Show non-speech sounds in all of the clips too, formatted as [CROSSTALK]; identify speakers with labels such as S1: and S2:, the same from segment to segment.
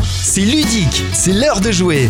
S1: C'est ludique, c'est l'heure de jouer.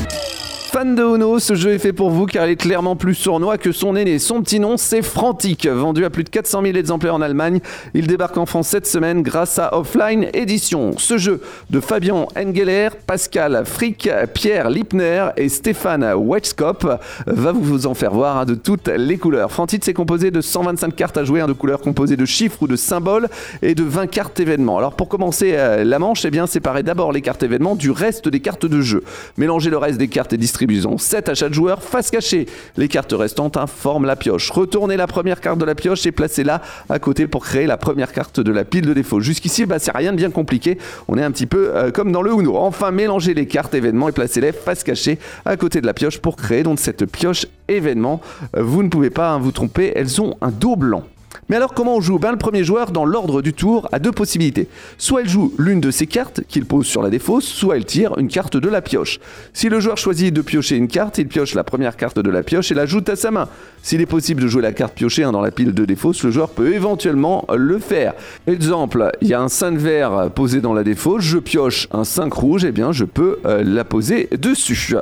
S2: Fan de Uno, ce jeu est fait pour vous car il est clairement plus sournois que son aîné. Son petit nom, c'est Frantic. Vendu à plus de 400 000 exemplaires en Allemagne, il débarque en France cette semaine grâce à Offline Edition. Ce jeu de Fabien Engeler, Pascal Frick, Pierre Lipner et Stéphane Wetskop va vous en faire voir de toutes les couleurs. Frantic, c'est composé de 125 cartes à jouer, de couleurs composées de chiffres ou de symboles et de 20 cartes événements. Alors pour commencer euh, la manche, eh bien séparez d'abord les cartes événements du reste des cartes de jeu. Mélangez le reste des cartes et distribuez 7 à chaque joueur face cachée. Les cartes restantes informent la pioche. Retournez la première carte de la pioche et placez-la à côté pour créer la première carte de la pile de défaut. Jusqu'ici, bah, c'est rien de bien compliqué. On est un petit peu euh, comme dans le Uno. Enfin, mélangez les cartes événements et placez-les face cachée à côté de la pioche pour créer donc cette pioche événement. Euh, vous ne pouvez pas hein, vous tromper, elles ont un dos blanc. Mais alors comment on joue? Ben, Le premier joueur, dans l'ordre du tour, a deux possibilités. Soit il joue l'une de ses cartes qu'il pose sur la défausse, soit il tire une carte de la pioche. Si le joueur choisit de piocher une carte, il pioche la première carte de la pioche et l'ajoute à sa main. S'il est possible de jouer la carte piochée dans la pile de défausse, le joueur peut éventuellement le faire. Exemple, il y a un 5 vert posé dans la défausse, je pioche un 5 rouge, et eh bien je peux euh, la poser dessus.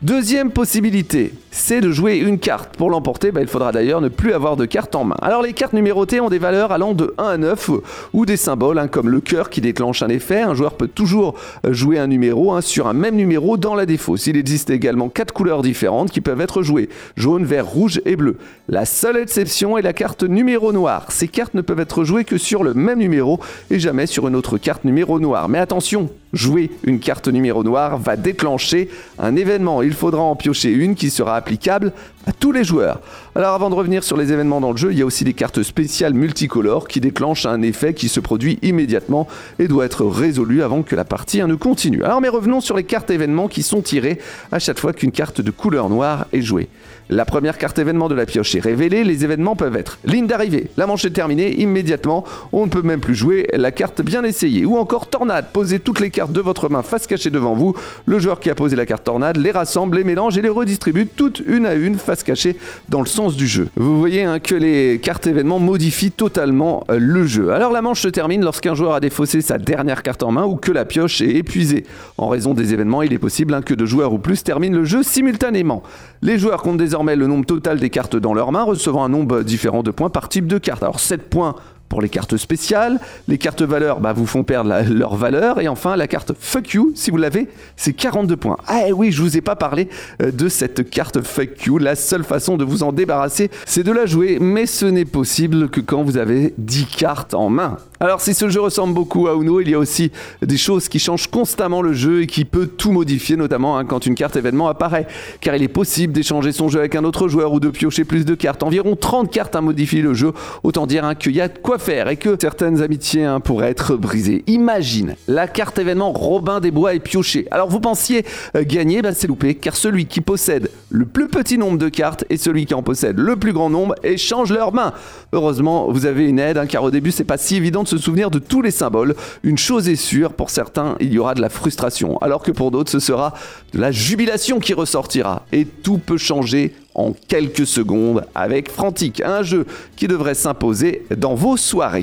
S2: Deuxième possibilité, c'est de jouer une carte. Pour l'emporter, bah, il faudra d'ailleurs ne plus avoir de carte en main. Alors les cartes numérotées ont des valeurs allant de 1 à 9 ou des symboles hein, comme le cœur qui déclenche un effet. Un joueur peut toujours jouer un numéro hein, sur un même numéro dans la défausse. Il existe également 4 couleurs différentes qui peuvent être jouées. Jaune, vert, rouge et bleu. La seule exception est la carte numéro noir. Ces cartes ne peuvent être jouées que sur le même numéro et jamais sur une autre carte numéro noir. Mais attention, jouer une carte numéro noir va déclencher un événement il faudra en piocher une qui sera applicable à tous les joueurs. Alors avant de revenir sur les événements dans le jeu, il y a aussi des cartes spéciales multicolores qui déclenchent un effet qui se produit immédiatement et doit être résolu avant que la partie ne continue. Alors mais revenons sur les cartes événements qui sont tirées à chaque fois qu'une carte de couleur noire est jouée. La première carte événement de la pioche est révélée, les événements peuvent être ligne d'arrivée, la manche est terminée, immédiatement, on ne peut même plus jouer la carte bien essayée. Ou encore tornade, posez toutes les cartes de votre main face cachée devant vous, le joueur qui a posé la carte tornade les rassemble, les mélange et les redistribue toutes une à une face cachée dans le sens du jeu. Vous voyez hein, que les cartes événements modifient totalement euh, le jeu. Alors la manche se termine lorsqu'un joueur a défaussé sa dernière carte en main ou que la pioche est épuisée. En raison des événements, il est possible hein, que deux joueurs ou plus terminent le jeu simultanément. Les joueurs comptent désormais le nombre total des cartes dans leurs mains, recevant un nombre différent de points par type de carte. Alors 7 points pour les cartes spéciales. Les cartes valeurs bah, vous font perdre leur valeur. Et enfin, la carte Fuck You, si vous l'avez, c'est 42 points. Ah oui, je vous ai pas parlé euh, de cette carte Fuck You. La seule façon de vous en débarrasser, c'est de la jouer. Mais ce n'est possible que quand vous avez 10 cartes en main. Alors si ce jeu ressemble beaucoup à Uno, il y a aussi des choses qui changent constamment le jeu et qui peut tout modifier, notamment hein, quand une carte événement apparaît. Car il est possible d'échanger son jeu avec un autre joueur ou de piocher plus de cartes. Environ 30 cartes à modifier le jeu. Autant dire hein, qu'il y a de quoi faire et que certaines amitiés hein, pourraient être brisées. Imagine, la carte événement Robin des Bois est piochée. Alors vous pensiez euh, gagner, bah, c'est loupé, car celui qui possède le plus petit nombre de cartes et celui qui en possède le plus grand nombre échangent leurs mains. Heureusement, vous avez une aide, car au début c'est pas si évident se souvenir de tous les symboles. Une chose est sûre, pour certains, il y aura de la frustration, alors que pour d'autres, ce sera de la jubilation qui ressortira. Et tout peut changer en quelques secondes avec Frantic, un jeu qui devrait s'imposer dans vos soirées.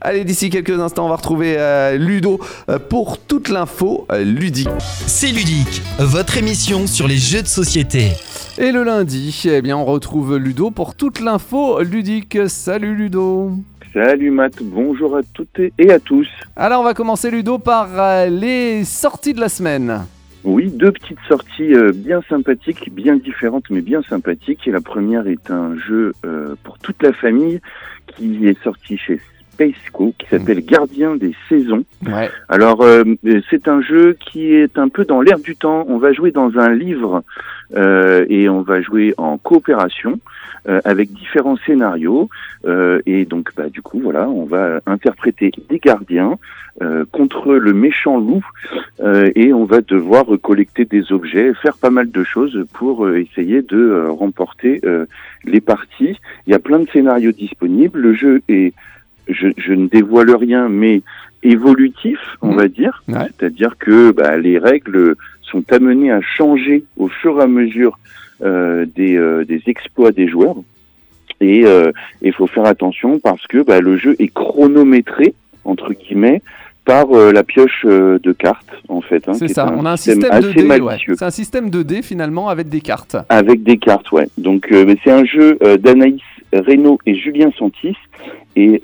S2: Allez, d'ici quelques instants, on va retrouver euh, Ludo euh, pour toute l'info euh, ludique.
S1: C'est ludique, votre émission sur les jeux de société.
S2: Et le lundi, eh bien, on retrouve Ludo pour toute l'info ludique. Salut Ludo.
S3: Salut Matt, bonjour à toutes et à tous.
S2: Alors on va commencer Ludo par euh, les sorties de la semaine.
S3: Oui, deux petites sorties euh, bien sympathiques, bien différentes mais bien sympathiques. Et la première est un jeu euh, pour toute la famille qui est sorti chez Spaceco qui s'appelle mm. Gardien des saisons.
S2: Ouais.
S3: Alors c'est un jeu qui est un peu dans l'air du temps. On va jouer dans un livre et on va jouer en coopération. Euh, avec différents scénarios. Euh, et donc, bah, du coup, voilà, on va interpréter des gardiens euh, contre le méchant loup et on va devoir collecter des objets, faire pas mal de choses pour essayer de remporter les parties. Il y a plein de scénarios disponibles. Le jeu est, je, je ne dévoile rien, mais évolutif, on mmh. va dire. C'est-à-dire que bah, les règles sont amenées à changer au fur et à mesure euh, des, euh, des, exploits des joueurs. Et il euh, faut faire attention parce que bah, le jeu est chronométré, entre guillemets, par euh, la pioche euh, de cartes, en fait. hein,
S2: C'est ça, on a un
S3: système
S2: système de
S3: assez
S2: dés. ouais.
S3: malicieux.
S2: C'est un système de dés finalement avec des cartes.
S3: Avec des cartes, ouais. Donc euh, c'est un jeu d'Anaïs Reynaud et Julien Santis, et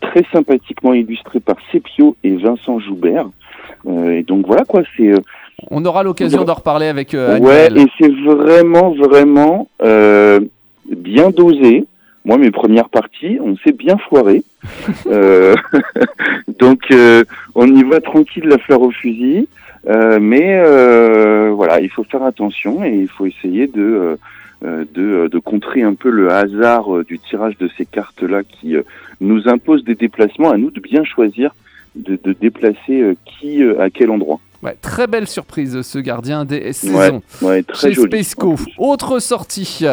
S3: très sympathiquement illustré par Sepio et Vincent Joubert. Et donc voilà quoi, c'est
S2: On aura l'occasion d'en reparler avec euh,
S3: ouais, et c'est vraiment vraiment euh, bien dosé. Moi, mes premières parties, on s'est bien foiré. [LAUGHS] Euh, [LAUGHS] donc, euh, on y va tranquille, la fleur au fusil. Mais voilà, il faut faire attention et il faut essayer de, de, de contrer un peu le hasard du tirage de ces cartes-là qui nous impose des déplacements. À nous de bien choisir de, de déplacer qui à quel endroit.
S2: Ouais, très belle surprise ce gardien des saisons.
S3: Ouais, très
S2: Chez. Spaceco. Autre sortie.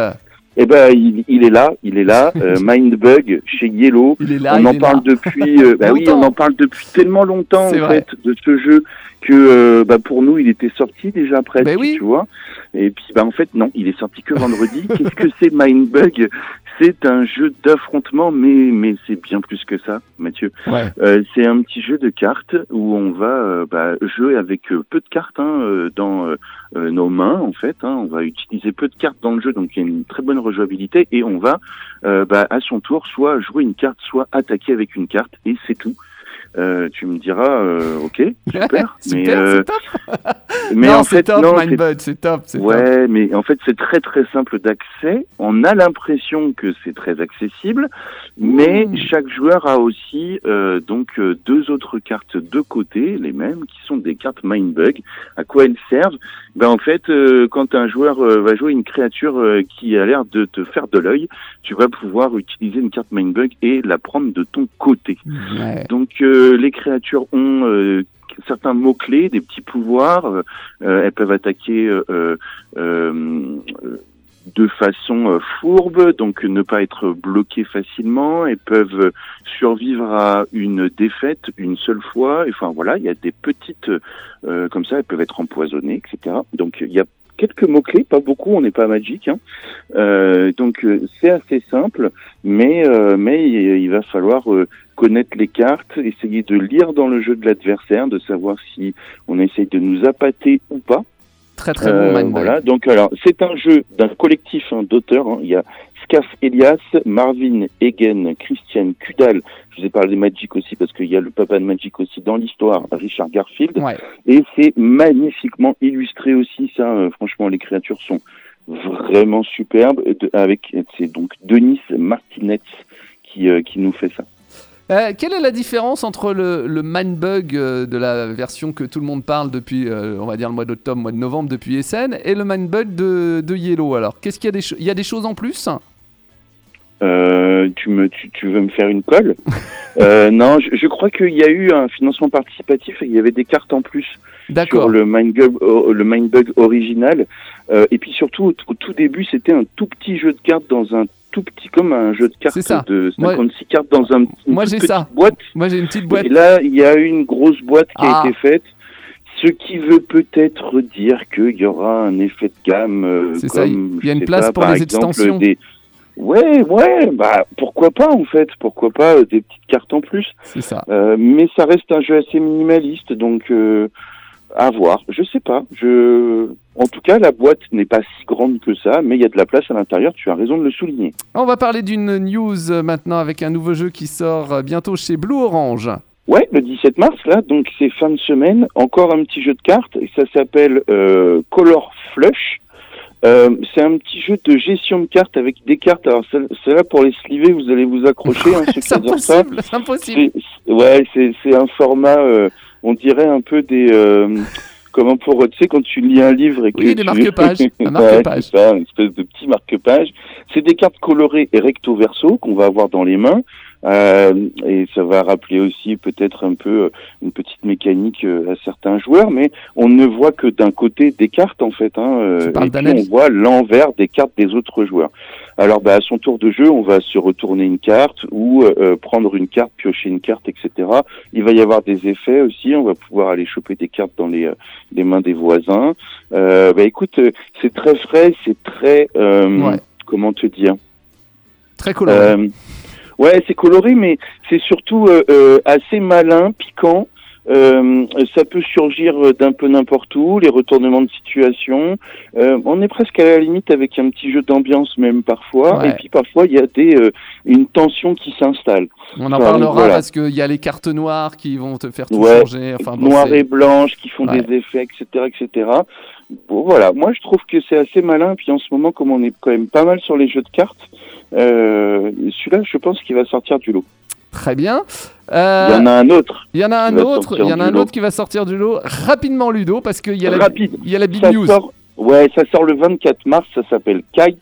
S3: Eh ben, il, il est là, il est là. [LAUGHS] euh, Mindbug chez Yellow.
S2: Il est là.
S3: on
S2: il
S3: en
S2: est
S3: parle
S2: là.
S3: depuis. euh, bah oui, on en parle depuis tellement longtemps en
S2: vrai.
S3: fait de ce jeu que euh, bah, pour nous il était sorti déjà presque,
S2: Ben oui.
S3: tu vois. Et puis bah en fait non, il est sorti que vendredi. [LAUGHS] Qu'est-ce que c'est Mindbug? C'est un jeu d'affrontement, mais mais c'est bien plus que ça, Mathieu.
S2: Ouais.
S3: Euh, c'est un petit jeu de cartes où on va euh, bah, jouer avec euh, peu de cartes hein, dans nos mains en fait. hein. On va utiliser peu de cartes dans le jeu, donc il y a une très bonne rejouabilité et on va bah, à son tour soit jouer une carte, soit attaquer avec une carte et c'est tout. Euh, tu me diras, euh, ok, super, [LAUGHS] mais,
S2: Super,
S3: euh,
S2: top. [LAUGHS]
S3: mais
S2: non,
S3: en fait,
S2: top,
S3: non,
S2: c'est top, c'est top.
S3: Ouais, mais en fait, c'est très très simple d'accès. On a l'impression que c'est très accessible, mais
S2: Mmh.
S3: chaque joueur a aussi euh, donc euh, deux autres cartes de côté, les mêmes, qui sont des cartes Mindbug. À quoi elles servent? Ben en fait, euh, quand un joueur va jouer une créature qui a l'air de te faire de l'œil, tu vas pouvoir utiliser une carte Mindbug et la prendre de ton côté.
S2: Ouais.
S3: Donc euh, les créatures ont euh, certains mots-clés, des petits pouvoirs. euh, euh, elles peuvent attaquer euh, euh, euh, de façon euh, fourbe, donc ne pas être bloquées facilement. Elles peuvent euh, survivre à une défaite une seule fois. Enfin voilà, il y a des petites euh, comme ça. Elles peuvent être empoisonnées, etc. Donc il y a quelques mots-clés, pas beaucoup, on n'est pas magique. Hein. Euh, donc euh, c'est assez simple, mais, euh, mais il, va falloir connaître les cartes, essayer de lire dans le jeu de l'adversaire, de savoir si on essaye de nous appâter ou pas.
S2: Très très
S3: Euh,
S2: bon Mindbug.
S3: voilà. Donc alors c'est un jeu d'un collectif hein, d'auteurs. hein. Il y a Scaf Elias, Marvin Egen, Christian Kudal. Je vous ai parlé de Magic aussi parce qu'il y a le papa de Magic aussi dans l'histoire, Richard Garfield.
S2: Ouais.
S3: Et c'est magnifiquement illustré aussi, ça. euh, franchement, les créatures sont vraiment superbes. De- avec, c'est donc Denis Martinez qui, euh, qui nous fait ça.
S2: Euh, quelle est la différence entre le, le Mindbug euh, de la version que tout le monde parle depuis, euh, on va dire le mois d'octobre, mois de novembre, depuis SN, et le Mindbug de, de Yellow Alors, qu'est-ce qu'il y a des, il y a des choses en plus?
S3: Euh, tu, me, tu, tu veux me faire une colle? [LAUGHS] Euh, Non, je, je crois qu'il y a eu un financement participatif et il y avait des cartes en plus sur
S2: D'accord.
S3: le Mindbug, le Mindbug original. Euh, et puis surtout, au, au tout début, c'était un tout petit jeu de cartes dans un tout petit, comme un jeu de cartes
S2: ça.
S3: de
S2: Moi-
S3: 56 cartes dans un, une
S2: Moi,
S3: petite
S2: ça.
S3: boîte.
S2: Moi, j'ai une petite boîte.
S3: Et là, il y a une grosse boîte qui
S2: Ah.
S3: a été faite, ce qui veut peut-être dire qu'il y aura un effet de gamme. euh,
S2: C'est ça, il y a une place
S3: pas,
S2: pour les
S3: exemple,
S2: extensions.
S3: Des... Ouais, ouais, bah pourquoi pas en fait, pourquoi pas euh, des petites cartes en plus.
S2: C'est ça.
S3: Euh, mais ça reste un jeu assez minimaliste, donc à voir. Je sais pas. Je, en tout cas, la boîte n'est pas si grande que ça, mais il y a de la place à l'intérieur. Tu as raison de le souligner.
S2: On va parler d'une news euh, maintenant avec un nouveau jeu qui sort euh, bientôt chez Blue Orange.
S3: Ouais, le 17 mars, là, donc c'est fin de semaine, encore un petit jeu de cartes, et ça s'appelle euh, Color Flush. Euh, c'est un petit jeu de gestion de cartes avec des cartes. Alors celle- celle-là, pour les sliver, vous allez vous accrocher, hein, [LAUGHS]
S2: C'est impossible, c'est impossible.
S3: Ouais, c'est c'est un format, euh, on dirait un peu des... euh, comment pour... Tu sais, quand tu lis un livre et que
S2: Oui, des
S3: tu-
S2: marque-pages, [LAUGHS] un
S3: Ouais,
S2: marque-page.
S3: c'est ça, une espèce de petit marque-page. C'est des cartes colorées et recto-verso qu'on va avoir dans les mains. Euh, et ça va rappeler aussi peut-être un peu euh, une petite mécanique euh, à certains joueurs, mais on ne voit que d'un côté des cartes en fait. Hein, euh, et puis on voit l'envers des cartes des autres joueurs. Alors bah, à son tour de jeu, on va se retourner une carte ou euh, prendre une carte, piocher une carte, etc. Il va y avoir des effets aussi. On va pouvoir aller choper des cartes dans les, euh, les mains des voisins. Euh, bah écoute, euh, c'est très frais, c'est très euh,
S2: Ouais.
S3: comment te dire?
S2: Très coloré.
S3: Ouais, c'est coloré, mais c'est surtout euh, euh, assez malin, piquant. Euh, ça peut surgir d'un peu n'importe où, les retournements de situation. Euh, on est presque à la limite avec un petit jeu d'ambiance même parfois.
S4: Ouais.
S3: Et puis parfois il y a des euh, une tension qui s'installe.
S4: On en parlera
S3: voilà.
S4: parce qu'il y a les cartes noires qui vont te faire tout
S3: Ouais,
S4: changer. Enfin, bon,
S3: noires et blanches qui font
S4: Ouais.
S3: des effets, etc., etc. Bon, voilà. Moi, je trouve que c'est assez malin. Puis en ce moment, comme on est quand même pas mal sur les jeux de cartes, euh, celui-là, je pense qu'il va sortir du lot.
S4: Très bien.
S3: Il y en a un autre.
S4: Il y en a un autre, il y en a un
S3: lot.
S4: autre qui va sortir du lot rapidement Ludo parce qu'il y a la il y a la big
S3: Ça
S4: news.
S3: sort, ouais, ça sort le 24 mars. Ça s'appelle Kites.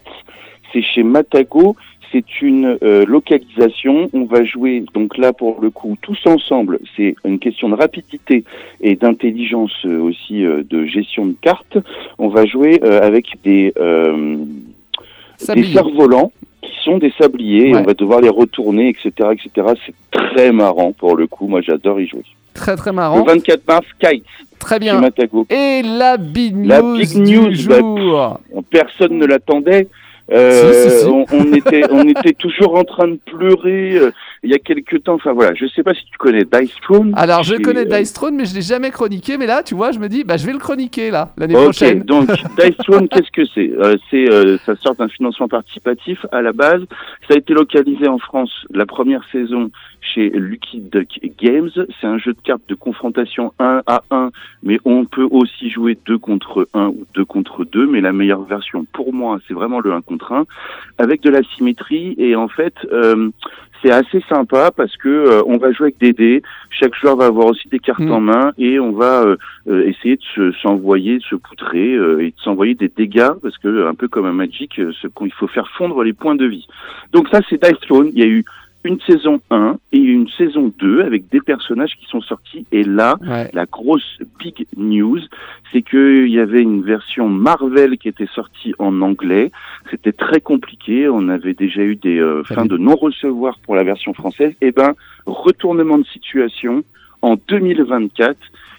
S3: C'est chez Matago. C'est une euh, localisation. On va jouer donc là pour le coup tous ensemble. C'est une question de rapidité et d'intelligence euh, aussi euh, de gestion de cartes. On va jouer avec des des cerfs-volants sont des sabliers.
S4: Ouais.
S3: on va devoir les retourner, etc., etc. C'est très marrant pour le coup. Moi, j'adore y jouer.
S4: Très très
S3: Le
S4: marrant.
S3: 24 mars, Kites
S4: Très bien. Et la big news,
S3: La big
S4: du
S3: news, bah, personne ne l'attendait. Euh,
S4: Si, si, si.
S3: On, on [LAUGHS] était, on était toujours en train de pleurer euh, il y a quelques temps. Enfin voilà, je sais pas si tu connais Dice Throne.
S4: Alors je connais
S3: euh,
S4: Dice Throne mais je l'ai jamais chroniqué mais là tu vois je me dis bah je vais le chroniquer là l'année
S3: Ok,
S4: prochaine.
S3: donc [LAUGHS] Dice Throne, qu'est-ce que c'est? Euh, C'est euh, ça sort d'un financement participatif à la base. Ça a été localisé en France la première saison chez Lucky Duck Games. C'est un jeu de cartes de confrontation 1 à 1, mais on peut aussi jouer 2 contre 1 ou 2 contre 2, mais la meilleure version pour moi, c'est vraiment le 1 contre 1, avec de la symétrie et en fait, euh, c'est assez sympa parce que euh, on va jouer avec des dés, chaque joueur va avoir aussi des cartes
S4: Mm.
S3: en main et on va euh, euh, essayer de se- s'envoyer, de se poutrer euh, et de s'envoyer des dégâts parce que un peu comme un Magic, euh, ce il faut faire fondre les points de vie. Donc ça c'est Dice Throne. Il y a eu une saison 1 et une saison 2 avec des personnages qui sont sortis et là
S4: Ouais.
S3: la grosse big news, c'est qu'il y avait une version Marvel qui était sortie en anglais. C'était très compliqué. On avait déjà eu des euh, fins de non-recevoir pour la version française. Et ben, retournement de situation en 2024.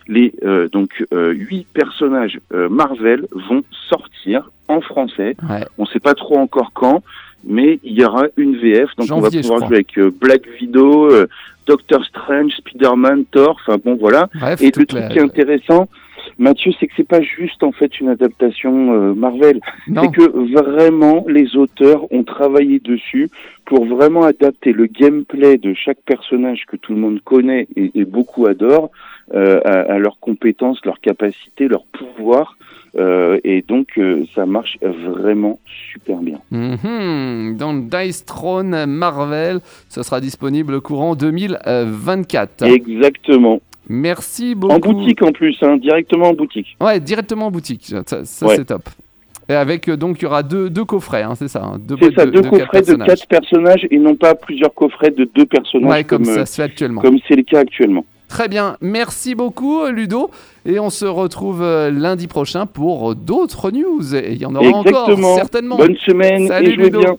S3: Les euh, donc euh, huit personnages euh, Marvel vont sortir en français.
S4: Ouais.
S3: On ne sait pas trop encore quand, mais il y aura une VF. Donc on va pouvoir jouer avec euh, Black Widow, euh, Doctor Strange, Spider-Man, Thor. Enfin bon, voilà.
S4: Bref,
S3: Et le truc
S4: la-
S3: qui est intéressant, Mathieu, c'est que c'est pas juste en fait une adaptation euh, Marvel. C'est que vraiment les auteurs ont travaillé dessus pour vraiment adapter le gameplay de chaque personnage que tout le monde connaît et, et beaucoup adore euh, à, à leurs compétences, leurs capacités, leurs pouvoirs. Euh, et donc ça marche vraiment super bien.
S4: Mhm. Dans Dice Throne Marvel, ce sera disponible courant 2024.
S3: Exactement.
S4: Merci beaucoup.
S3: En boutique en plus, hein, directement en boutique.
S4: Ouais, directement en boutique. Ça, ça,
S3: Ouais.
S4: c'est top. Et avec euh, donc il y aura deux, deux coffrets, hein, c'est ça. hein, deux
S3: C'est ça,
S4: de-
S3: deux
S4: de quatre
S3: coffrets de quatre personnages et non pas plusieurs coffrets de deux personnages
S4: Ouais, comme,
S3: comme,
S4: ça
S3: euh,
S4: se fait actuellement.
S3: comme c'est le cas actuellement.
S4: Très bien, merci beaucoup euh, Ludo. Et on se retrouve lundi prochain pour d'autres news. Et il y en aura encore certainement.
S3: Bonne semaine
S4: Salut,
S3: et jouez
S4: Ludo.
S3: bien.